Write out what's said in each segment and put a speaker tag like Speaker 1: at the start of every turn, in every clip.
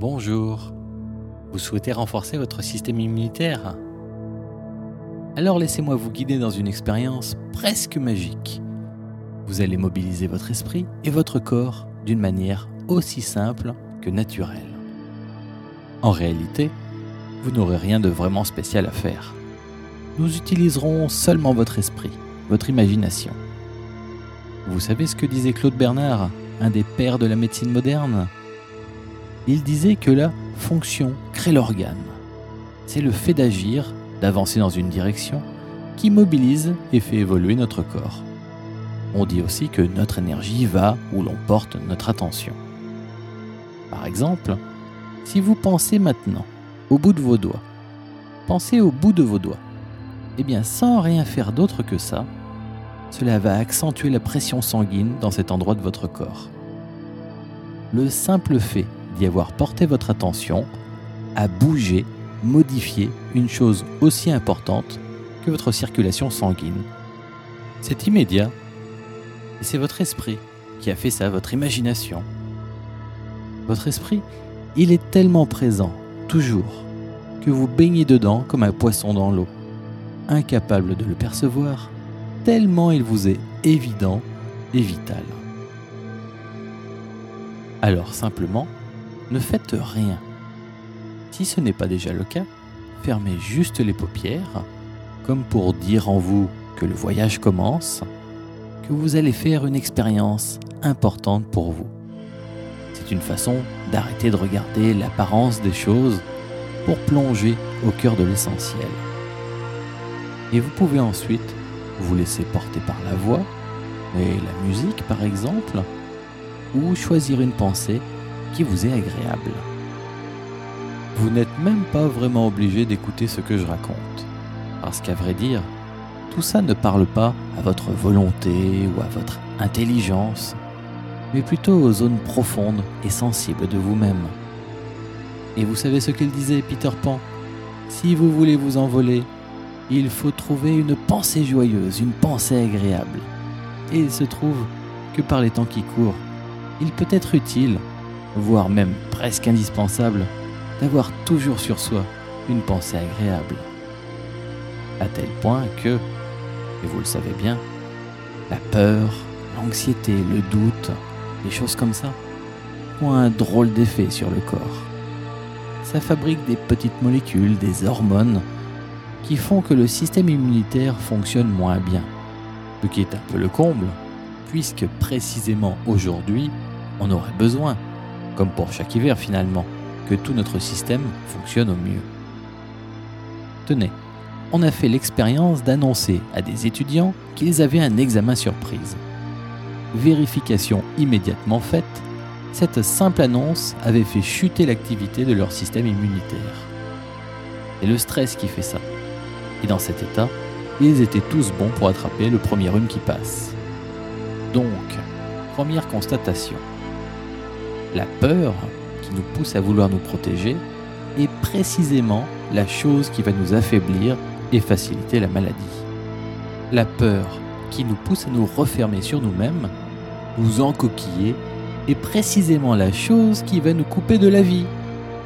Speaker 1: Bonjour. Vous souhaitez renforcer votre système immunitaire? Alors laissez-moi vous guider dans une expérience presque magique. Vous allez mobiliser votre esprit et votre corps d'une manière aussi simple que naturelle. En réalité, vous n'aurez rien de vraiment spécial à faire. Nous utiliserons seulement votre esprit, votre imagination. Vous savez ce que disait Claude Bernard, un des pères de la médecine moderne? Il disait que la fonction crée l'organe. C'est le fait d'agir, d'avancer dans une direction, qui mobilise et fait évoluer notre corps. On dit aussi que notre énergie va où l'on porte notre attention. Par exemple, si vous pensez maintenant au bout de vos doigts, pensez au bout de vos doigts. Eh bien, sans rien faire d'autre que ça, cela va accentuer la pression sanguine dans cet endroit de votre corps. Le simple fait d'y avoir porté votre attention a bougé, modifié une chose aussi importante que votre circulation sanguine. C'est immédiat. Et c'est votre esprit qui a fait ça, votre imagination. Votre esprit, il est tellement présent, toujours, que vous baignez dedans comme un poisson dans l'eau, incapable de le percevoir, tellement il vous est évident et vital. Alors simplement, ne faites rien. Si ce n'est pas déjà le cas, fermez juste les paupières, comme pour dire en vous que le voyage commence, que vous allez faire une expérience importante pour vous. C'est une façon d'arrêter de regarder l'apparence des choses pour plonger au cœur de l'essentiel. Et vous pouvez ensuite vous laisser porter par la voix, et la musique par exemple, ou choisir une pensée qui vous est agréable. Vous n'êtes même pas vraiment obligé d'écouter ce que je raconte, parce qu'à vrai dire, tout ça ne parle pas à votre volonté ou à votre intelligence, mais plutôt aux zones profondes et sensibles de vous-même. Et vous savez ce qu'il disait, Peter Pan? Si vous voulez vous envoler, il faut trouver une pensée joyeuse, une pensée agréable. Et il se trouve que par les temps qui courent, il peut être utile, voire même presque indispensable, d'avoir toujours sur soi une pensée agréable. À tel point que, et vous le savez bien, la peur, l'anxiété, le doute, les choses comme ça, ont un drôle d'effet sur le corps. Ça fabrique des petites molécules, des hormones, qui font que le système immunitaire fonctionne moins bien. Ce qui est un peu le comble, puisque précisément aujourd'hui, on aurait besoin, comme pour chaque hiver finalement, que tout notre système fonctionne au mieux. Tenez, on a fait l'expérience d'annoncer à des étudiants qu'ils avaient un examen surprise. Vérification immédiatement faite, cette simple annonce avait fait chuter l'activité de leur système immunitaire. C'est le stress qui fait ça. Et dans cet état, ils étaient tous bons pour attraper le premier rhume qui passe. Donc, première constatation. La peur qui nous pousse à vouloir nous protéger est précisément la chose qui va nous affaiblir et faciliter la maladie. La peur qui nous pousse à nous refermer sur nous-mêmes, nous encoquiller, est précisément la chose qui va nous couper de la vie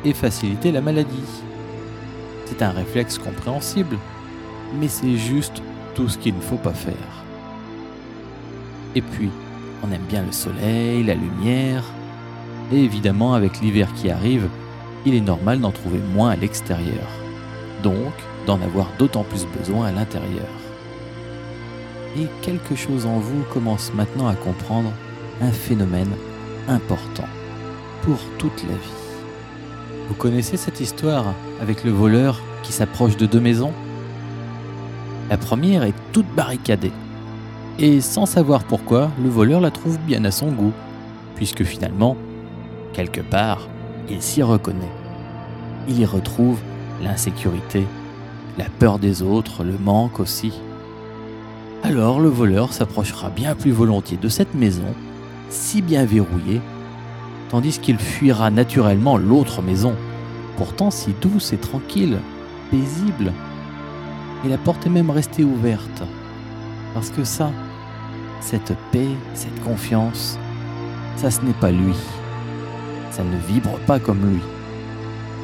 Speaker 1: et faciliter la maladie. C'est un réflexe compréhensible, mais c'est juste tout ce qu'il ne faut pas faire. Et puis, on aime bien le soleil, la lumière, et évidemment avec l'hiver qui arrive, il est normal d'en trouver moins à l'extérieur, donc d'en avoir d'autant plus besoin à l'intérieur. Et quelque chose en vous commence maintenant à comprendre un phénomène important pour toute la vie. Vous connaissez cette histoire avec le voleur qui s'approche de deux maisons? La première est toute barricadée. Et sans savoir pourquoi, le voleur la trouve bien à son goût, puisque finalement, quelque part, il s'y reconnaît. Il y retrouve l'insécurité, la peur des autres, le manque aussi. Alors le voleur s'approchera bien plus volontiers de cette maison, si bien verrouillée, tandis qu'il fuira naturellement l'autre maison, pourtant si douce et tranquille, paisible, et la porte est même restée ouverte. Parce que ça, cette paix, cette confiance, ça ce n'est pas lui. Ça ne vibre pas comme lui.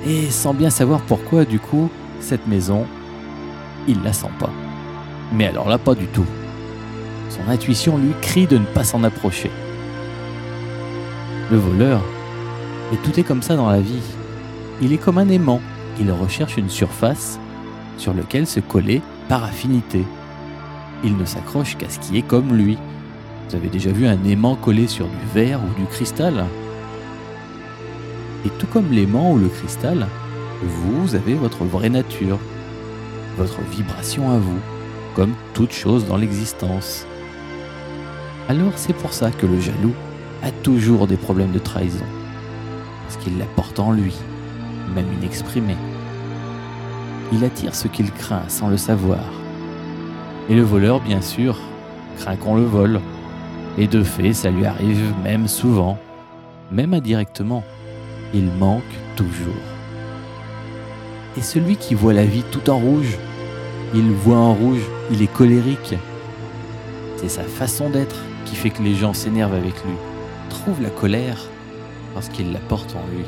Speaker 1: Et sans bien savoir pourquoi, du coup, cette maison, il la sent pas. Mais alors là, pas du tout. Son intuition lui crie de ne pas s'en approcher. Le voleur, et tout est comme ça dans la vie. Il est comme un aimant. Il recherche une surface sur laquelle se coller par affinité. Il ne s'accroche qu'à ce qui est comme lui. Vous avez déjà vu un aimant collé sur du verre ou du cristal? Et tout comme l'aimant ou le cristal, vous avez votre vraie nature, votre vibration à vous, comme toute chose dans l'existence. Alors c'est pour ça que le jaloux a toujours des problèmes de trahison, parce qu'il la porte en lui, même inexprimé. Il attire ce qu'il craint sans le savoir. Et le voleur, bien sûr, craint qu'on le vole. Et de fait, ça lui arrive même souvent, même indirectement. Il manque toujours. Et celui qui voit la vie tout en rouge, il voit en rouge, il est colérique. C'est sa façon d'être qui fait que les gens s'énervent avec lui, trouvent la colère parce qu'il la porte en lui.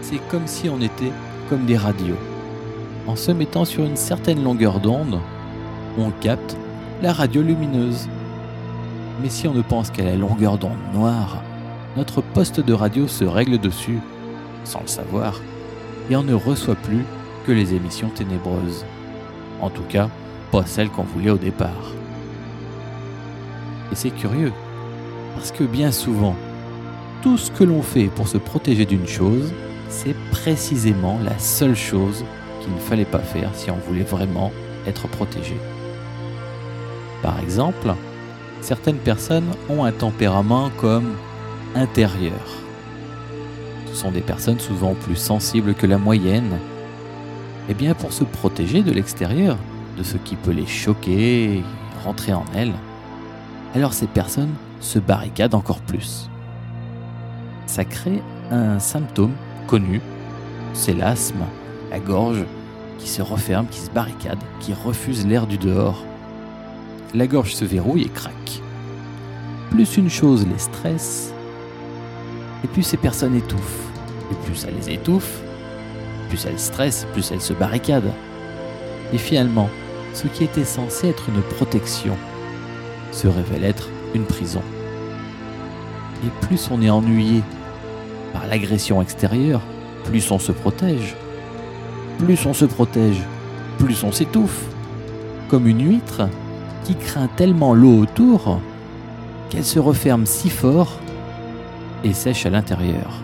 Speaker 1: C'est comme si on était comme des radios. En se mettant sur une certaine longueur d'onde, on capte la radio lumineuse. Mais si on ne pense qu'à la longueur d'onde noire, notre poste de radio se règle dessus, sans le savoir, et on ne reçoit plus que les émissions ténébreuses. En tout cas, pas celles qu'on voulait au départ. Et c'est curieux, parce que bien souvent, tout ce que l'on fait pour se protéger d'une chose, c'est précisément la seule chose qu'il ne fallait pas faire si on voulait vraiment être protégé. Par exemple, certaines personnes ont un tempérament comme intérieur. Ce sont des personnes souvent plus sensibles que la moyenne. Eh bien pour se protéger de l'extérieur, de ce qui peut les choquer, rentrer en elles, alors ces personnes se barricadent encore plus. Ça crée un symptôme connu, c'est l'asthme, la gorge qui se referme, qui se barricade, qui refuse l'air du dehors. La gorge se verrouille et craque. Plus une chose les stresse, et plus ces personnes étouffent. Et plus ça les étouffe, plus elles stressent, plus elles se barricadent. Et finalement, ce qui était censé être une protection se révèle être une prison. Et plus on est ennuyé par l'agression extérieure, plus on se protège. Plus on se protège, plus on s'étouffe. Comme une huître qui craint tellement l'eau autour qu'elle se referme si fort et sèche à l'intérieur.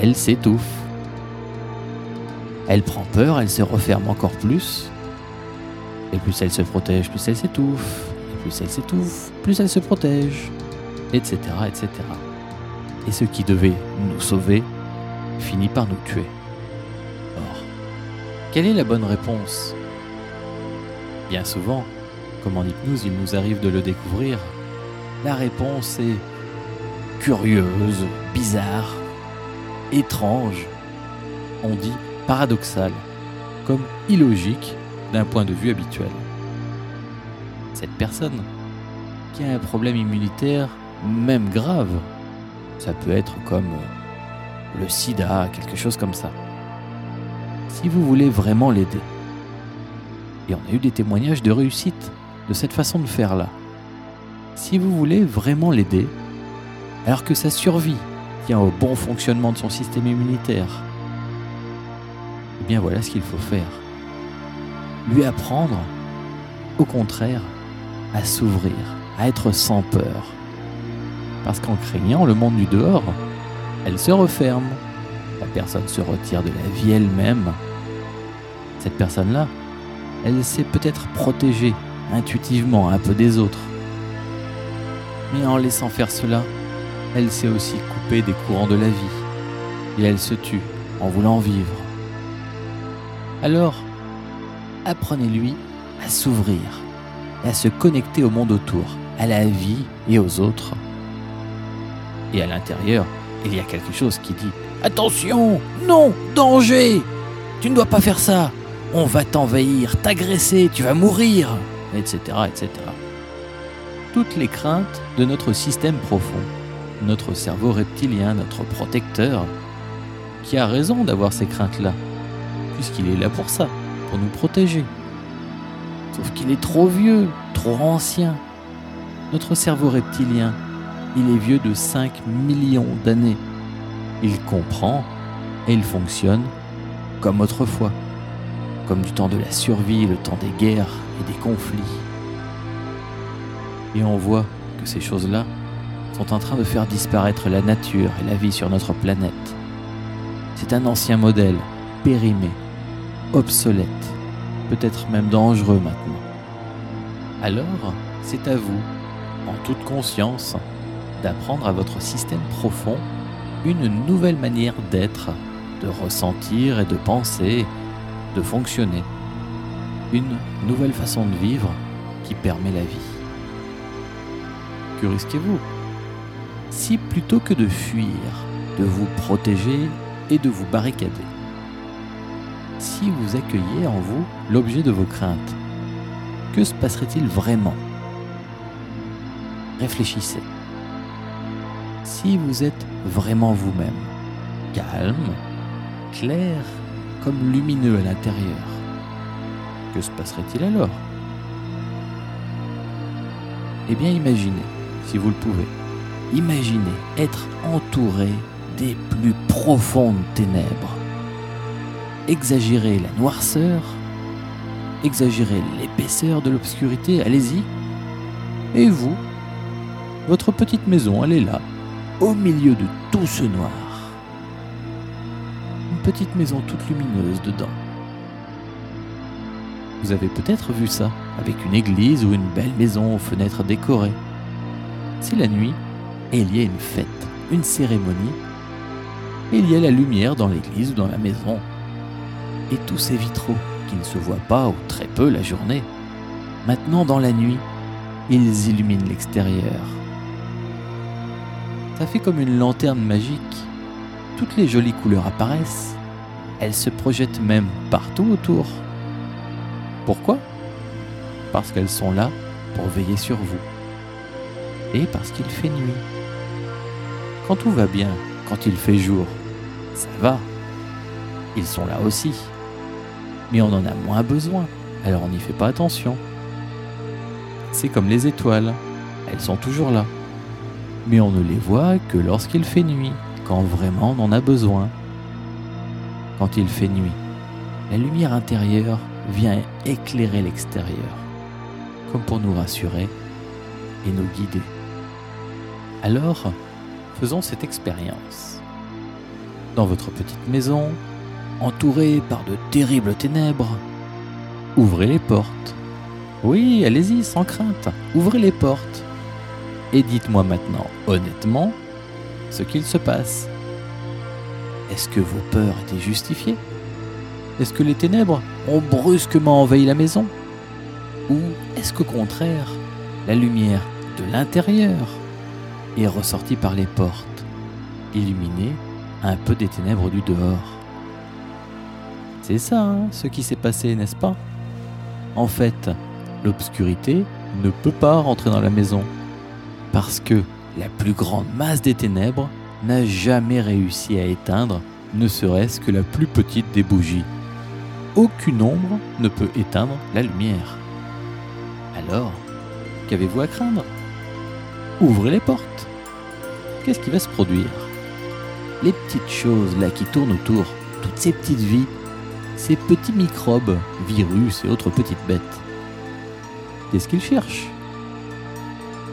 Speaker 1: Elle s'étouffe. Elle prend peur, elle se referme encore plus. Et plus elle se protège, plus elle s'étouffe plus elle s'étouffe, plus elle se protège, etc., etc. Et ce qui devait nous sauver finit par nous tuer. Or, quelle est la bonne réponse? Bien souvent, comme en hypnose il nous arrive de le découvrir, la réponse est curieuse, bizarre, étrange, on dit paradoxale, comme illogique d'un point de vue habituel cette personne qui a un problème immunitaire, même grave. Ça peut être comme euh, le sida, quelque chose comme ça. Si vous voulez vraiment l'aider, et on a eu des témoignages de réussite de cette façon de faire là, si vous voulez vraiment l'aider, alors que sa survie tient au bon fonctionnement de son système immunitaire, eh bien voilà ce qu'il faut faire. Lui apprendre, au contraire, à s'ouvrir, à être sans peur. Parce qu'en craignant le monde du dehors, elle se referme. La personne se retire de la vie elle-même. Cette personne-là, elle s'est peut-être protégée intuitivement un peu des autres. Mais en laissant faire cela, elle s'est aussi coupée des courants de la vie. Et elle se tue en voulant vivre. Alors, apprenez-lui à s'ouvrir à se connecter au monde autour, à la vie et aux autres. Et à l'intérieur, il y a quelque chose qui dit Attention Non Danger Tu ne dois pas faire ça On va t'envahir, t'agresser, tu vas mourir etc., etc. Toutes les craintes de notre système profond, notre cerveau reptilien, notre protecteur, qui a raison d'avoir ces craintes-là, puisqu'il est là pour ça, pour nous protéger. Sauf qu'il est trop vieux, trop ancien. Notre cerveau reptilien, il est vieux de 5 millions d'années. Il comprend et il fonctionne comme autrefois, comme du temps de la survie, le temps des guerres et des conflits. Et on voit que ces choses-là sont en train de faire disparaître la nature et la vie sur notre planète. C'est un ancien modèle, périmé, obsolète, peut-être même dangereux maintenant. Alors, c'est à vous, en toute conscience, d'apprendre à votre système profond une nouvelle manière d'être, de ressentir et de penser, de fonctionner. Une nouvelle façon de vivre qui permet la vie. Que risquez-vous? Si plutôt que de fuir, de vous protéger et de vous barricader, si vous accueillez en vous l'objet de vos craintes, que se passerait-il vraiment? Réfléchissez. Si vous êtes vraiment vous-même, calme, clair, comme lumineux à l'intérieur, que se passerait-il alors? Eh bien imaginez, si vous le pouvez, imaginez être entouré des plus profondes ténèbres. Exagérez la noirceur, exagérez l'épaisseur de l'obscurité, allez-y. Et vous, votre petite maison, elle est là, au milieu de tout ce noir. Une petite maison toute lumineuse dedans. Vous avez peut-être vu ça avec une église ou une belle maison aux fenêtres décorées. C'est la nuit et il y a une fête, une cérémonie. Et il y a la lumière dans l'église ou dans la maison. Et tous ces vitraux qui ne se voient pas ou très peu la journée. Maintenant dans la nuit, ils illuminent l'extérieur. Ça fait comme une lanterne magique. Toutes les jolies couleurs apparaissent. Elles se projettent même partout autour. Pourquoi? Parce qu'elles sont là pour veiller sur vous. Parce qu'il fait nuit. Quand tout va bien, quand il fait jour, ça va. Ils sont là aussi. Mais on en a moins besoin, alors on n'y fait pas attention. C'est comme les étoiles, elles sont toujours là mais on ne les voit que lorsqu'il fait nuit, quand vraiment on en a besoin. Quand il fait nuit, la lumière intérieure vient éclairer l'extérieur, comme pour nous rassurer et nous guider. Alors, faisons cette expérience. Dans votre petite maison, entourée par de terribles ténèbres, ouvrez les portes. Oui, allez-y, sans crainte, ouvrez les portes et dites-moi maintenant honnêtement ce qu'il se passe. Est-ce que vos peurs étaient justifiées? Est-ce que les ténèbres ont brusquement envahi la maison? Ou est-ce qu'au contraire, la lumière de l'intérieur est ressortie par les portes, illuminée un peu des ténèbres du dehors C'est ça hein, ce qui s'est passé, n'est-ce pas? En fait, l'obscurité ne peut pas rentrer dans la maison parce que la plus grande masse des ténèbres n'a jamais réussi à éteindre ne serait-ce que la plus petite des bougies. Aucune ombre ne peut éteindre la lumière. Alors, qu'avez-vous à craindre? Ouvrez les portes. Qu'est-ce qui va se produire? Les petites choses là qui tournent autour, toutes ces petites vies, ces petits microbes, virus et autres petites bêtes. Qu'est-ce qu'ils cherchent?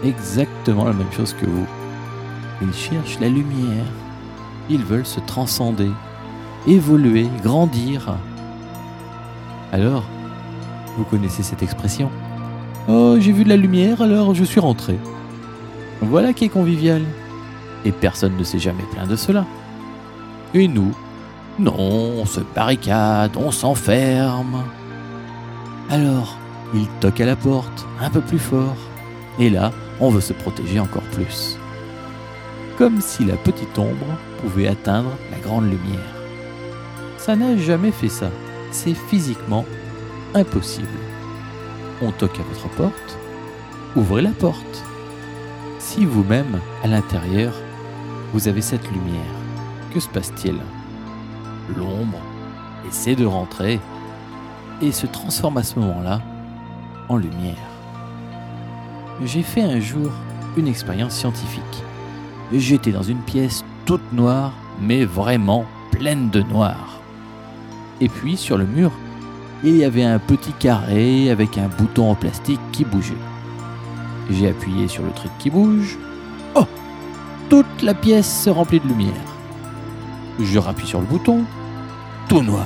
Speaker 1: Exactement la même chose que vous. Ils cherchent la lumière. Ils veulent se transcender, évoluer, grandir. Alors, vous connaissez cette expression? Oh, j'ai vu de la lumière, alors je suis rentré. Voilà qui est convivial. Et personne ne s'est jamais plaint de cela. Et nous Non, on se barricade, on s'enferme. Alors, il toque à la porte, un peu plus fort. Et là, on veut se protéger encore plus. Comme si la petite ombre pouvait atteindre la grande lumière. Ça n'a jamais fait ça. C'est physiquement impossible. On toque à votre porte, ouvrez la porte. Si vous-même, à l'intérieur, vous avez cette lumière, que se passe-t-il? L'ombre essaie de rentrer et se transforme à ce moment-là en lumière. J'ai fait un jour une expérience scientifique. J'étais dans une pièce toute noire, mais vraiment pleine de noir. Et puis sur le mur, il y avait un petit carré avec un bouton en plastique qui bougeait. J'ai appuyé sur le truc qui bouge. Oh Toute la pièce se remplit de lumière. Je rappuie sur le bouton. Tout noir.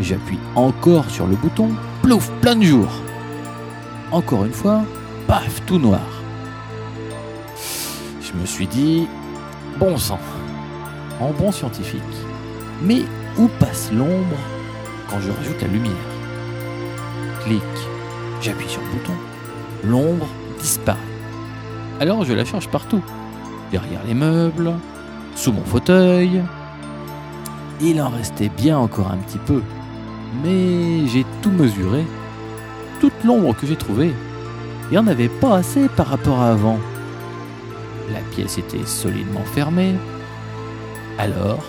Speaker 1: J'appuie encore sur le bouton. Plouf Plein de jour. Encore une fois. Paf Tout noir. Je me suis dit, bon sang, en bon scientifique. Mais où passe l'ombre quand je rajoute la lumière? Clic, j'appuie sur le bouton, l'ombre disparaît. Alors je la cherche partout, derrière les meubles, sous mon fauteuil. Il en restait bien encore un petit peu, mais j'ai tout mesuré. Toute l'ombre que j'ai trouvée, il n'y en avait pas assez par rapport à avant. La pièce était solidement fermée. Alors,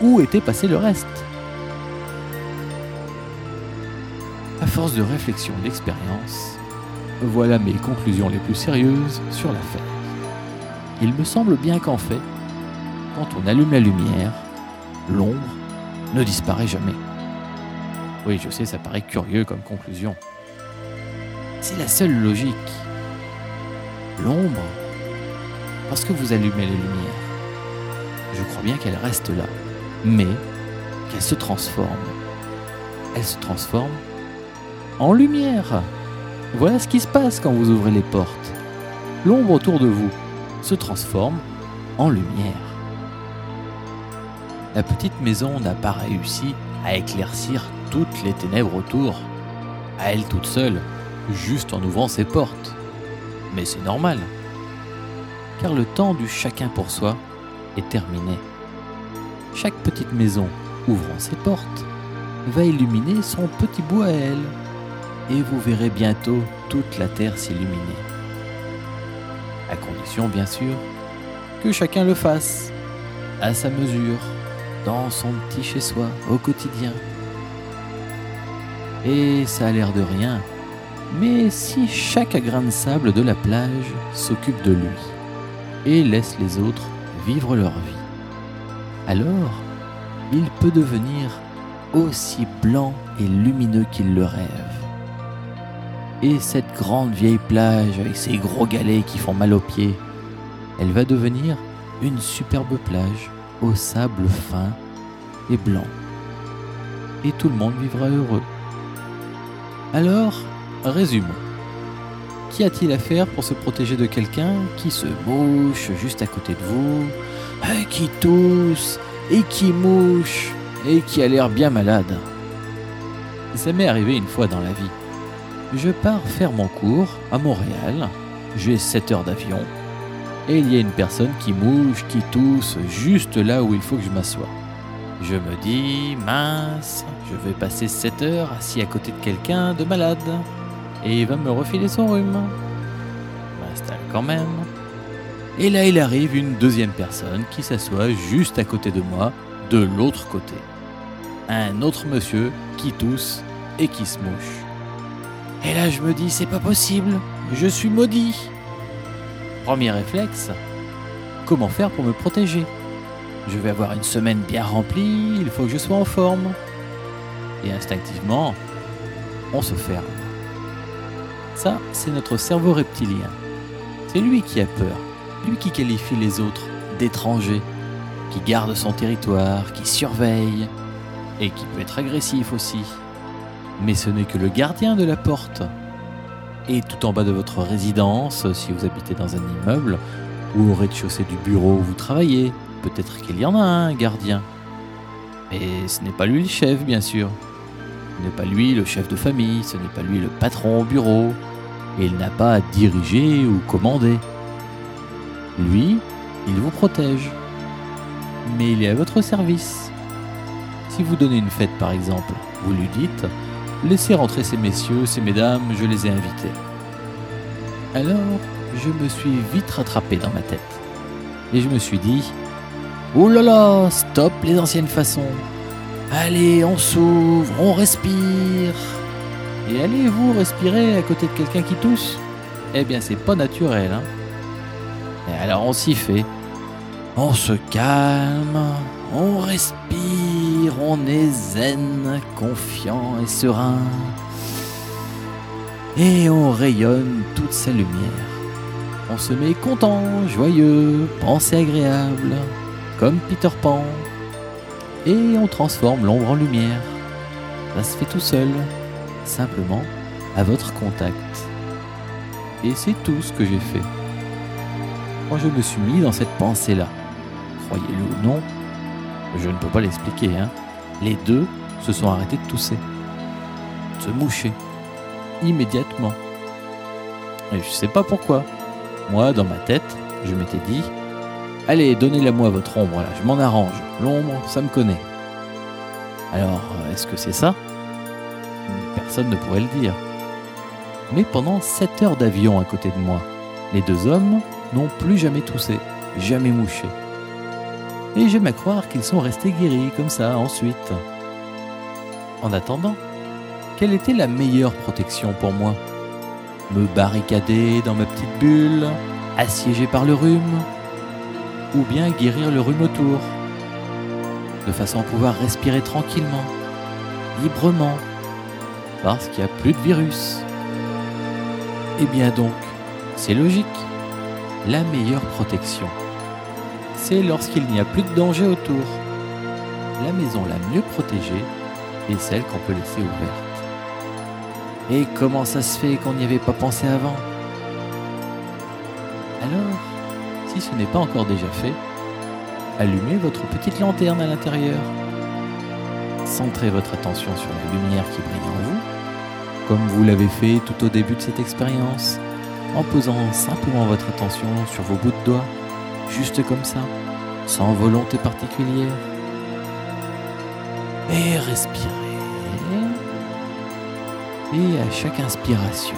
Speaker 1: où était passé le reste? À force de réflexion et d'expérience, voilà mes conclusions les plus sérieuses sur l'affaire. Il me semble bien qu'en fait, quand on allume la lumière, l'ombre ne disparaît jamais. Oui, je sais, ça paraît curieux comme conclusion. C'est la seule logique. L'ombre, parce que vous allumez les lumières, je crois bien qu'elle reste là, mais qu'elle se transforme. Elle se transforme en lumière. Voilà ce qui se passe quand vous ouvrez les portes. L'ombre autour de vous se transforme en lumière. La petite maison n'a pas réussi à éclaircir toutes les ténèbres autour, à elle toute seule, juste en ouvrant ses portes. Mais c'est normal, car le temps du chacun pour soi est terminé. Chaque petite maison ouvrant ses portes va illuminer son petit bout à elle, et vous verrez bientôt toute la terre s'illuminer. À condition, bien sûr, que chacun le fasse, à sa mesure, dans son petit chez-soi, au quotidien. Et ça a l'air de rien, mais si chaque grain de sable de la plage s'occupe de lui et laisse les autres vivre leur vie, alors il peut devenir aussi blanc et lumineux qu'il le rêve. Et cette grande vieille plage avec ses gros galets qui font mal aux pieds, elle va devenir une superbe plage au sable fin et blanc. Et tout le monde vivra heureux. Alors, résumons. Qu'y a-t-il à faire pour se protéger de quelqu'un qui se mouche juste à côté de vous, euh, qui tousse et qui mouche et qui a l'air bien malade? Ça m'est arrivé une fois dans la vie. Je pars faire mon cours à Montréal, j'ai 7 heures d'avion, et il y a une personne qui mouche, qui tousse juste là où il faut que je m'assoie. Je me dis, mince, je vais passer 7 heures assis à côté de quelqu'un de malade, et il va me refiler son rhume. M'installe quand même. Et là, il arrive une deuxième personne qui s'assoit juste à côté de moi, de l'autre côté. Un autre monsieur qui tousse et qui se mouche. Et là, je me dis, c'est pas possible, je suis maudit. Premier réflexe, comment faire pour me protéger? Je vais avoir une semaine bien remplie, il faut que je sois en forme. Et instinctivement, on se ferme. Ça, c'est notre cerveau reptilien. C'est lui qui a peur, lui qui qualifie les autres d'étrangers, qui garde son territoire, qui surveille, et qui peut être agressif aussi. Mais ce n'est que le gardien de la porte. Et tout en bas de votre résidence, si vous habitez dans un immeuble, ou au rez-de-chaussée du bureau où vous travaillez, peut-être qu'il y en a un gardien. Et ce n'est pas lui le chef, bien sûr. Ce n'est pas lui le chef de famille, ce n'est pas lui le patron au bureau, et il n'a pas à diriger ou commander. Lui, il vous protège. Mais il est à votre service. Si vous donnez une fête par exemple, vous lui dites Laissez rentrer ces messieurs, ces mesdames, je les ai invités. Alors, je me suis vite rattrapé dans ma tête. Et je me suis dit Oh là là, stop les anciennes façons. Allez, on s'ouvre, on respire. Et allez-vous respirer à côté de quelqu'un qui tousse? Eh bien, c'est pas naturel, hein. Et alors on s'y fait. On se calme, on respire, on est zen, confiant et serein. Et on rayonne toute sa lumière. On se met content, joyeux, pensée agréable, comme Peter Pan. Et on transforme l'ombre en lumière. Ça se fait tout seul, simplement à votre contact. Et c'est tout ce que j'ai fait. Moi, je me suis mis dans cette pensée-là. Croyez-le ou non, je ne peux pas l'expliquer. Hein. Les deux se sont arrêtés de tousser, de se moucher, immédiatement. Et je sais pas pourquoi. Moi, dans ma tête, je m'étais dit Allez, donnez-la moi votre ombre, là, je m'en arrange. L'ombre, ça me connaît. Alors, est-ce que c'est ça? Personne ne pourrait le dire. Mais pendant 7 heures d'avion à côté de moi, les deux hommes n'ont plus jamais toussé, jamais mouché. Et j'aime à croire qu'ils sont restés guéris comme ça ensuite. En attendant, quelle était la meilleure protection pour moi? Me barricader dans ma petite bulle, assiégé par le rhume Ou bien guérir le rhume autour De façon à pouvoir respirer tranquillement, librement, parce qu'il n'y a plus de virus. Eh bien donc, c'est logique. La meilleure protection, c'est lorsqu'il n'y a plus de danger autour. La maison la mieux protégée est celle qu'on peut laisser ouverte. Et comment ça se fait qu'on n'y avait pas pensé avant? Alors, si ce n'est pas encore déjà fait, allumez votre petite lanterne à l'intérieur. Centrez votre attention sur la lumière qui brille en vous, comme vous l'avez fait tout au début de cette expérience, en posant simplement votre attention sur vos bouts de doigts juste comme ça, sans volonté particulière. Et respirez. Et à chaque inspiration,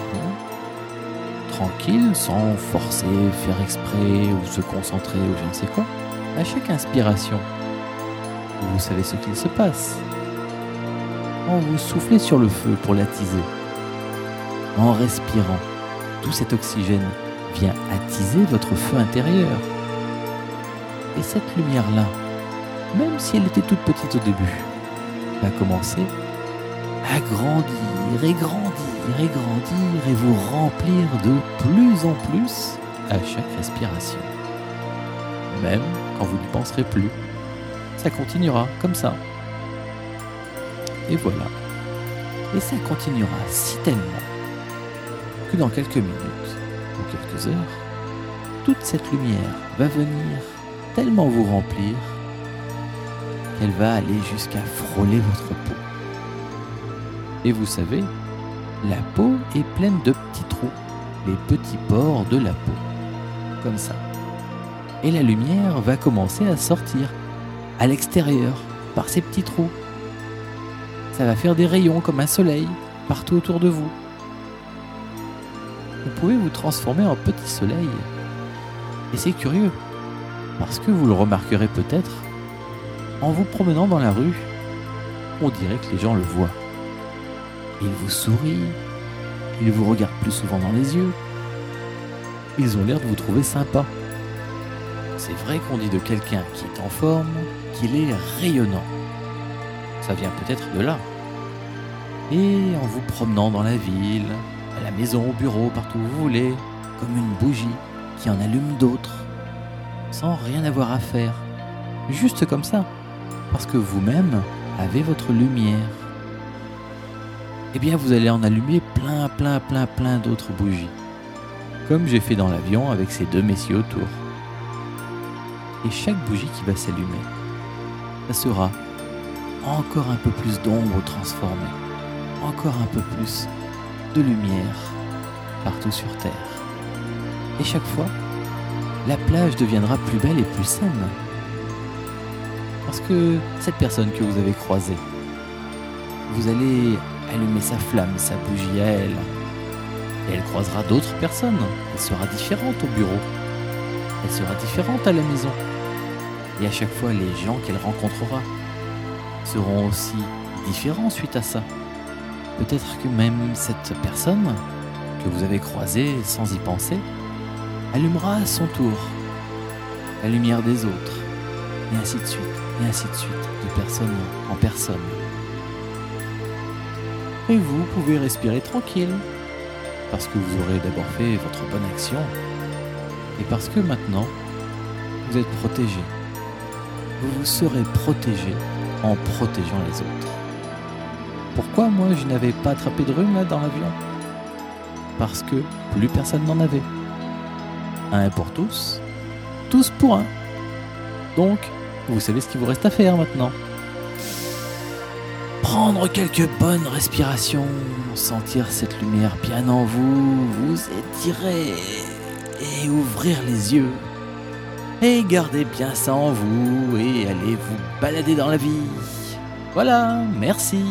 Speaker 1: tranquille, sans forcer, faire exprès ou se concentrer ou je ne sais quoi, à chaque inspiration, vous savez ce qu'il se passe. En vous soufflez sur le feu pour l'attiser. En respirant, tout cet oxygène vient attiser votre feu intérieur. Et cette lumière-là, même si elle était toute petite au début, va commencer à grandir et grandir et grandir et vous remplir de plus en plus à chaque respiration. Même quand vous n'y penserez plus, ça continuera comme ça. Et voilà. Et ça continuera si tellement que dans quelques minutes ou quelques heures, toute cette lumière va venir tellement vous remplir qu'elle va aller jusqu'à frôler votre peau. Et vous savez, la peau est pleine de petits trous, les petits pores de la peau, comme ça. Et la lumière va commencer à sortir à l'extérieur par ces petits trous. Ça va faire des rayons comme un soleil partout autour de vous. Vous pouvez vous transformer en petit soleil. Et c'est curieux, parce que vous le remarquerez peut-être, en vous promenant dans la rue, on dirait que les gens le voient. Ils vous sourient, ils vous regardent plus souvent dans les yeux, ils ont l'air de vous trouver sympa. C'est vrai qu'on dit de quelqu'un qui est en forme qu'il est rayonnant. Ça vient peut-être de là. Et en vous promenant dans la ville, à la maison, au bureau, partout où vous voulez, comme une bougie qui en allume d'autres, sans rien avoir à faire. Juste comme ça. Parce que vous-même avez votre lumière. Eh bien, vous allez en allumer plein, plein, plein, plein d'autres bougies. Comme j'ai fait dans l'avion avec ces deux messieurs autour. Et chaque bougie qui va s'allumer, ça sera encore un peu plus d'ombre transformée, encore un peu plus de lumière partout sur Terre. Et chaque fois, la plage deviendra plus belle et plus saine. Parce que cette personne que vous avez croisée, vous allez allumer sa flamme, sa bougie à elle. Et elle croisera d'autres personnes. Elle sera différente au bureau. Elle sera différente à la maison. Et à chaque fois, les gens qu'elle rencontrera seront aussi différents suite à ça. Peut-être que même cette personne que vous avez croisée sans y penser allumera à son tour la lumière des autres, et ainsi de suite, et ainsi de suite, de personne en personne. Et vous pouvez respirer tranquille, parce que vous aurez d'abord fait votre bonne action, et parce que maintenant, vous êtes protégé. Vous vous serez protégé en protégeant les autres. Pourquoi moi je n'avais pas attrapé de rhume là dans l'avion? Parce que plus personne n'en avait. Un pour tous, tous pour un. Donc, vous savez ce qu'il vous reste à faire maintenant. Prendre quelques bonnes respirations, sentir cette lumière bien en vous, vous étirer et ouvrir les yeux. Et gardez bien ça en vous et allez vous balader dans la vie. Voilà, merci.